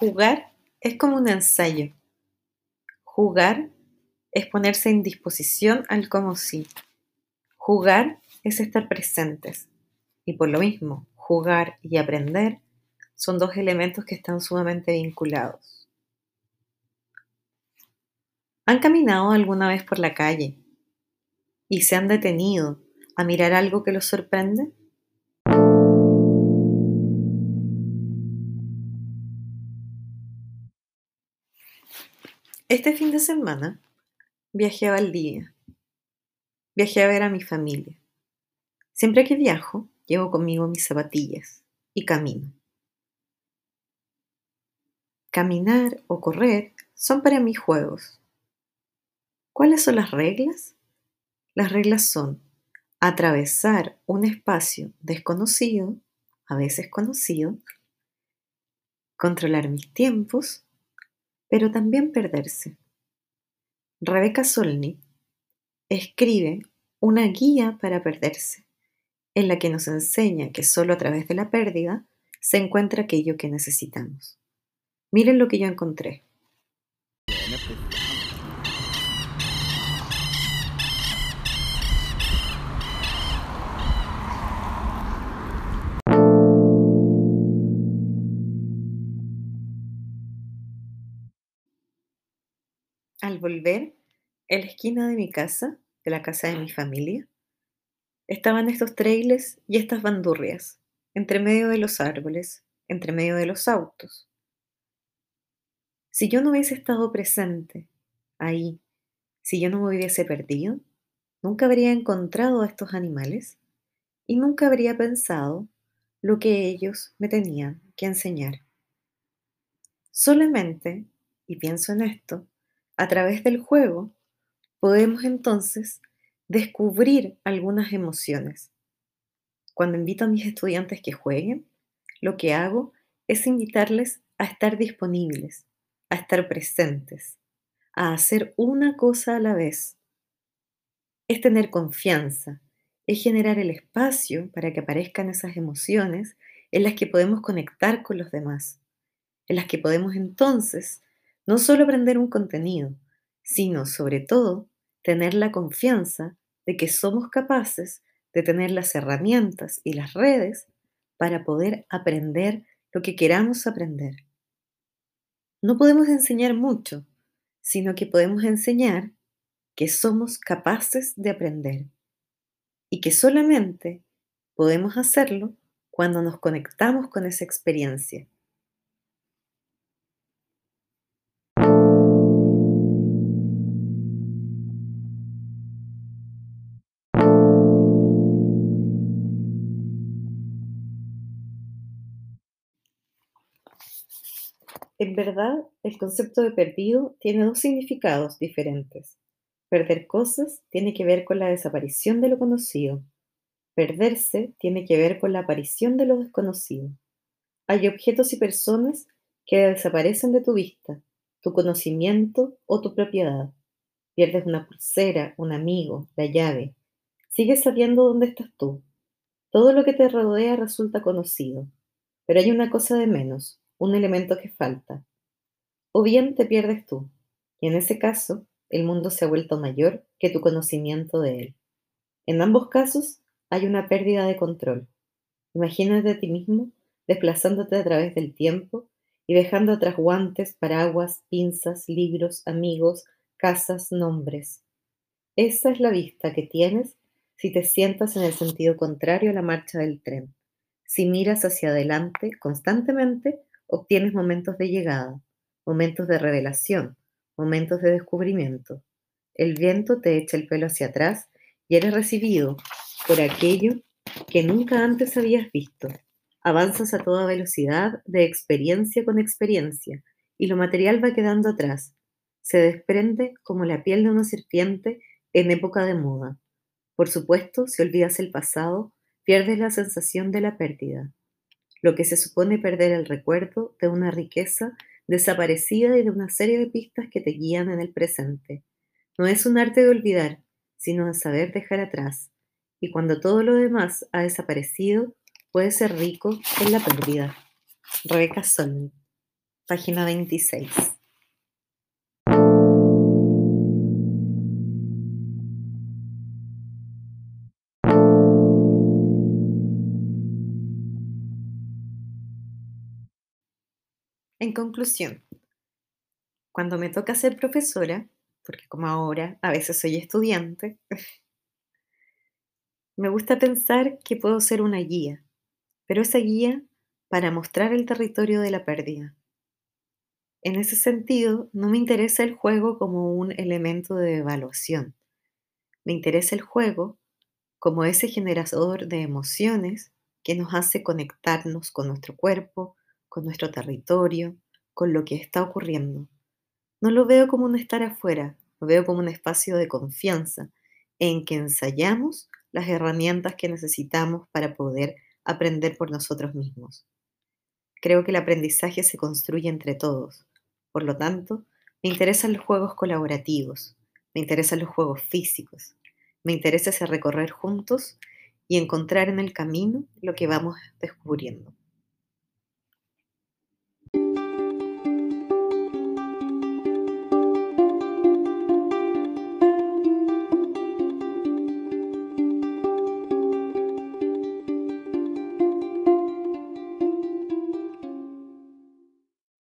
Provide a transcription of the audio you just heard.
Jugar es como un ensayo. Jugar es ponerse en disposición al como si. Jugar es estar presentes. Y por lo mismo, jugar y aprender son dos elementos que están sumamente vinculados. ¿Han caminado alguna vez por la calle y se han detenido a mirar algo que los sorprende? Este fin de semana viajé a Valdivia. Viajé a ver a mi familia. Siempre que viajo, llevo conmigo mis zapatillas y camino. Caminar o correr son para mí juegos. ¿Cuáles son las reglas? Las reglas son atravesar un espacio desconocido, a veces conocido, controlar mis tiempos pero también perderse. Rebecca Solnit escribe una guía para perderse, en la que nos enseña que solo a través de la pérdida se encuentra aquello que necesitamos. Miren lo que yo encontré. Al volver, en la esquina de mi casa, de la casa de mi familia, estaban estos trailers y estas bandurrias, entre medio de los árboles, entre medio de los autos. Si yo no hubiese estado presente ahí, si yo no me hubiese perdido, nunca habría encontrado a estos animales y nunca habría pensado lo que ellos me tenían que enseñar. Solamente, y pienso en esto, a través del juego, podemos entonces descubrir algunas emociones. Cuando invito a mis estudiantes que jueguen, lo que hago es invitarles a estar disponibles, a estar presentes, a hacer una cosa a la vez. Es tener confianza, es generar el espacio para que aparezcan esas emociones en las que podemos conectar con los demás, en las que podemos entonces no solo aprender un contenido, sino sobre todo tener la confianza de que somos capaces de tener las herramientas y las redes para poder aprender lo que queramos aprender. No podemos enseñar mucho, sino que podemos enseñar que somos capaces de aprender y que solamente podemos hacerlo cuando nos conectamos con esa experiencia En verdad, el concepto de perdido tiene dos significados diferentes. Perder cosas tiene que ver con la desaparición de lo conocido. Perderse tiene que ver con la aparición de lo desconocido. Hay objetos y personas que desaparecen de tu vista, tu conocimiento o tu propiedad. Pierdes una pulsera, un amigo, la llave. Sigues sabiendo dónde estás tú. Todo lo que te rodea resulta conocido. Pero hay una cosa de menos, un elemento que falta. O bien te pierdes tú, y en ese caso el mundo se ha vuelto mayor que tu conocimiento de él. En ambos casos hay una pérdida de control. Imagínate a ti mismo desplazándote a través del tiempo y dejando atrás guantes, paraguas, pinzas, libros, amigos, casas, nombres. Esa es la vista que tienes si te sientas en el sentido contrario a la marcha del tren. Si miras hacia adelante constantemente obtienes momentos de llegada, momentos de revelación, momentos de descubrimiento. El viento te echa el pelo hacia atrás y eres recibido por aquello que nunca antes habías visto. Avanzas a toda velocidad de experiencia con experiencia y lo material va quedando atrás. Se desprende como la piel de una serpiente en época de moda. Por supuesto, si olvidas el pasado, pierdes la sensación de la pérdida lo que se supone perder el recuerdo de una riqueza desaparecida y de una serie de pistas que te guían en el presente. No es un arte de olvidar, sino de saber dejar atrás. Y cuando todo lo demás ha desaparecido, puede ser rico en la pérdida. Rebeca Solnit. Página 26. En conclusión, cuando me toca ser profesora, porque como ahora a veces soy estudiante, me gusta pensar que puedo ser una guía, pero esa guía para mostrar el territorio de la pérdida. En ese sentido, no me interesa el juego como un elemento de evaluación. Me interesa el juego como ese generador de emociones que nos hace conectarnos con nuestro cuerpo, con nuestro territorio, con lo que está ocurriendo. No lo veo como un estar afuera, lo veo como un espacio de confianza en que ensayamos las herramientas que necesitamos para poder aprender por nosotros mismos. Creo que el aprendizaje se construye entre todos. Por lo tanto, me interesan los juegos colaborativos, me interesan los juegos físicos, me interesa ese recorrer juntos y encontrar en el camino lo que vamos descubriendo.